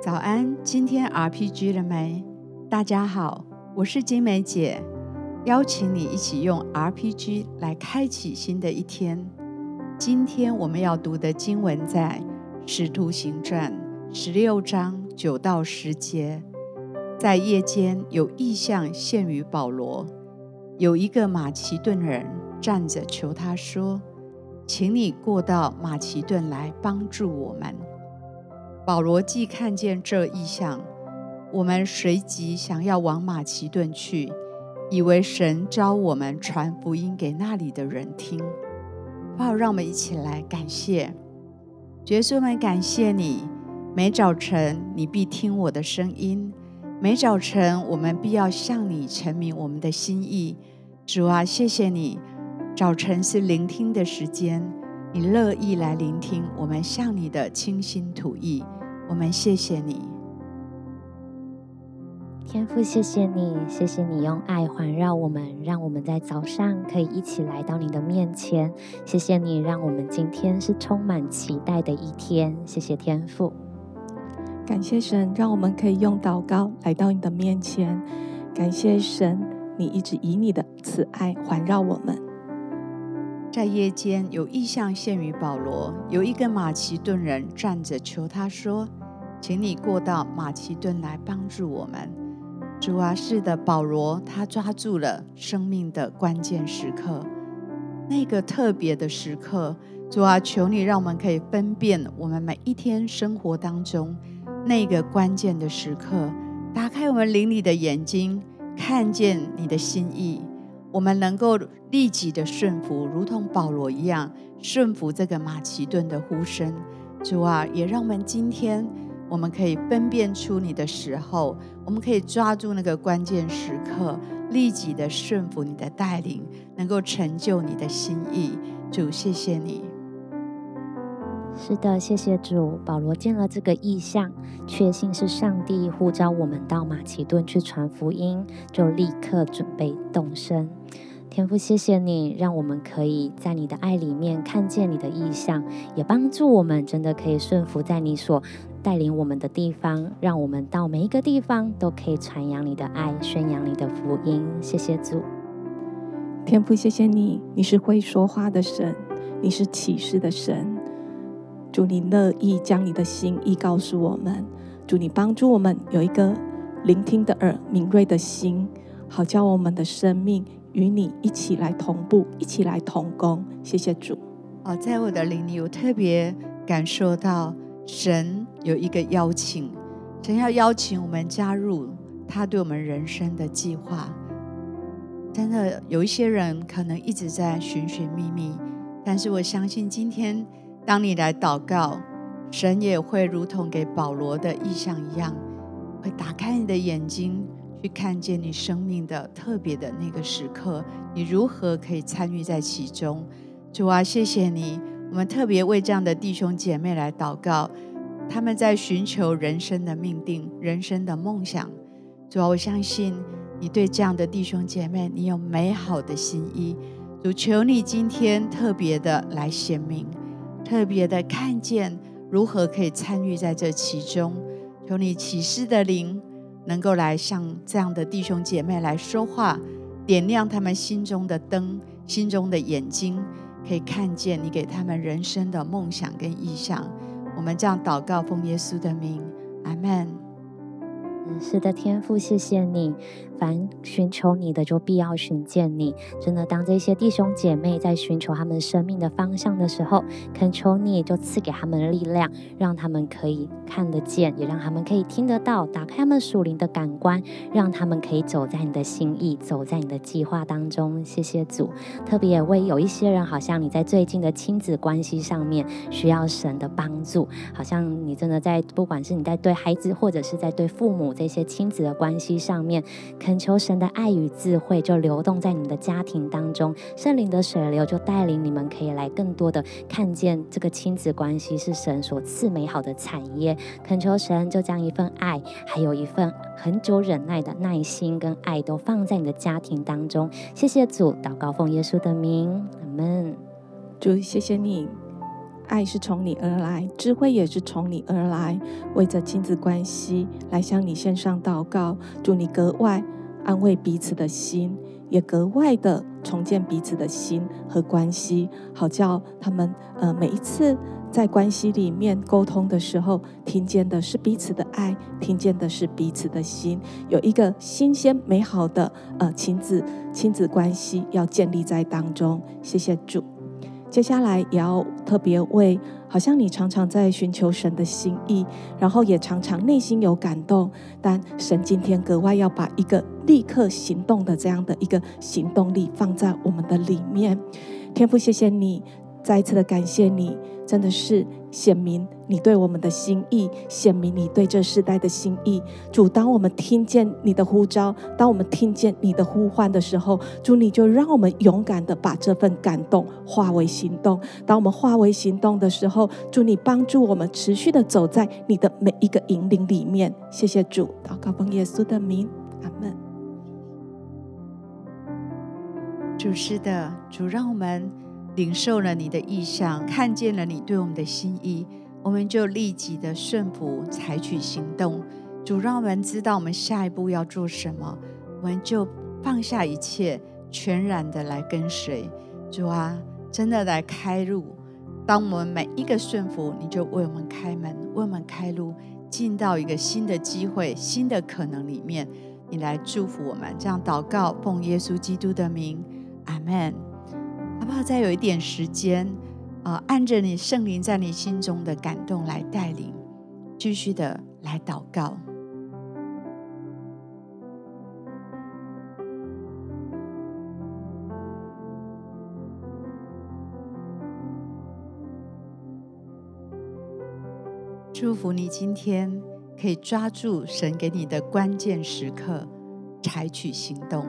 早安，今天 RPG 了没？大家好，我是金梅姐，邀请你一起用 RPG 来开启新的一天。今天我们要读的经文在《使徒行传》十六章九到十节。在夜间有异象现于保罗，有一个马其顿人站着求他说：“请你过到马其顿来帮助我们。”保罗既看见这异象，我们随即想要往马其顿去，以为神召我们传福音给那里的人听。好，让我们一起来感谢，耶稣们，感谢你，每早晨你必听我的声音，每早晨我们必要向你陈明我们的心意。主啊，谢谢你，早晨是聆听的时间，你乐意来聆听我们向你的倾心吐意。我们谢谢你，天父，谢谢你，谢谢你用爱环绕我们，让我们在早上可以一起来到你的面前。谢谢你，让我们今天是充满期待的一天。谢谢天父，感谢神，让我们可以用祷告来到你的面前。感谢神，你一直以你的慈爱环绕我们。在夜间有异象现于保罗，有一个马其顿人站着求他说。请你过到马其顿来帮助我们，主啊，是的，保罗他抓住了生命的关键时刻，那个特别的时刻，主啊，求你让我们可以分辨我们每一天生活当中那个关键的时刻，打开我们灵里的眼睛，看见你的心意，我们能够立即的顺服，如同保罗一样顺服这个马其顿的呼声。主啊，也让我们今天。我们可以分辨出你的时候，我们可以抓住那个关键时刻，立即的顺服你的带领，能够成就你的心意。主，谢谢你。是的，谢谢主。保罗见了这个意象，确信是上帝呼召我们到马其顿去传福音，就立刻准备动身。天父，谢谢你，让我们可以在你的爱里面看见你的意象，也帮助我们真的可以顺服在你所带领我们的地方，让我们到每一个地方都可以传扬你的爱，宣扬你的福音。谢谢主，天父，谢谢你，你是会说话的神，你是启示的神。主，你乐意将你的心意告诉我们。主，你帮助我们有一个聆听的耳，敏锐的心，好叫我们的生命与你一起来同步，一起来同工。谢谢主。哦，在我的灵里，我特别感受到。神有一个邀请，神要邀请我们加入他对我们人生的计划。真的有一些人可能一直在寻寻觅觅，但是我相信今天当你来祷告，神也会如同给保罗的意象一样，会打开你的眼睛，去看见你生命的特别的那个时刻，你如何可以参与在其中。主啊，谢谢你。我们特别为这样的弟兄姐妹来祷告，他们在寻求人生的命定、人生的梦想。主啊，我相信你对这样的弟兄姐妹，你有美好的心意。主，求你今天特别的来显明，特别的看见如何可以参与在这其中。求你启示的灵能够来向这样的弟兄姐妹来说话，点亮他们心中的灯、心中的眼睛。可以看见你给他们人生的梦想跟意向，我们这样祷告，奉耶稣的名，阿门。是的，天赋，谢谢你。凡寻求你的，就必要寻见你。真的，当这些弟兄姐妹在寻求他们生命的方向的时候，恳求你就赐给他们力量，让他们可以看得见，也让他们可以听得到，打开他们属灵的感官，让他们可以走在你的心意，走在你的计划当中。谢谢主。特别为有一些人，好像你在最近的亲子关系上面需要神的帮助，好像你真的在，不管是你在对孩子，或者是在对父母。这些亲子的关系上面，恳求神的爱与智慧就流动在你们的家庭当中，圣灵的水流就带领你们可以来更多的看见这个亲子关系是神所赐美好的产业。恳求神就将一份爱，还有一份很久忍耐的耐心跟爱都放在你的家庭当中。谢谢主，祷告奉耶稣的名，阿门。主，谢谢你爱是从你而来，智慧也是从你而来。为着亲子关系来向你献上祷告，祝你格外安慰彼此的心，也格外的重建彼此的心和关系，好叫他们呃每一次在关系里面沟通的时候，听见的是彼此的爱，听见的是彼此的心，有一个新鲜美好的呃亲子亲子关系要建立在当中。谢谢主。接下来也要特别为，好像你常常在寻求神的心意，然后也常常内心有感动，但神今天格外要把一个立刻行动的这样的一个行动力放在我们的里面。天父，谢谢你。再一次的感谢你，真的是显明你对我们的心意，显明你对这世代的心意。主，当我们听见你的呼召，当我们听见你的呼唤的时候，主，你就让我们勇敢的把这份感动化为行动。当我们化为行动的时候，主，你帮助我们持续的走在你的每一个引领里面。谢谢主，祷告奉耶稣的名，阿门。主是的，主让我们。领受了你的意向，看见了你对我们的心意，我们就立即的顺服，采取行动。主让我们知道我们下一步要做什么，我们就放下一切，全然的来跟随。主啊，真的来开路。当我们每一个顺服，你就为我们开门，为我们开路，进到一个新的机会、新的可能里面。你来祝福我们，这样祷告，奉耶稣基督的名，阿门。不好？再有一点时间，啊、呃，按着你圣灵在你心中的感动来带领，继续的来祷告。祝福你今天可以抓住神给你的关键时刻，采取行动。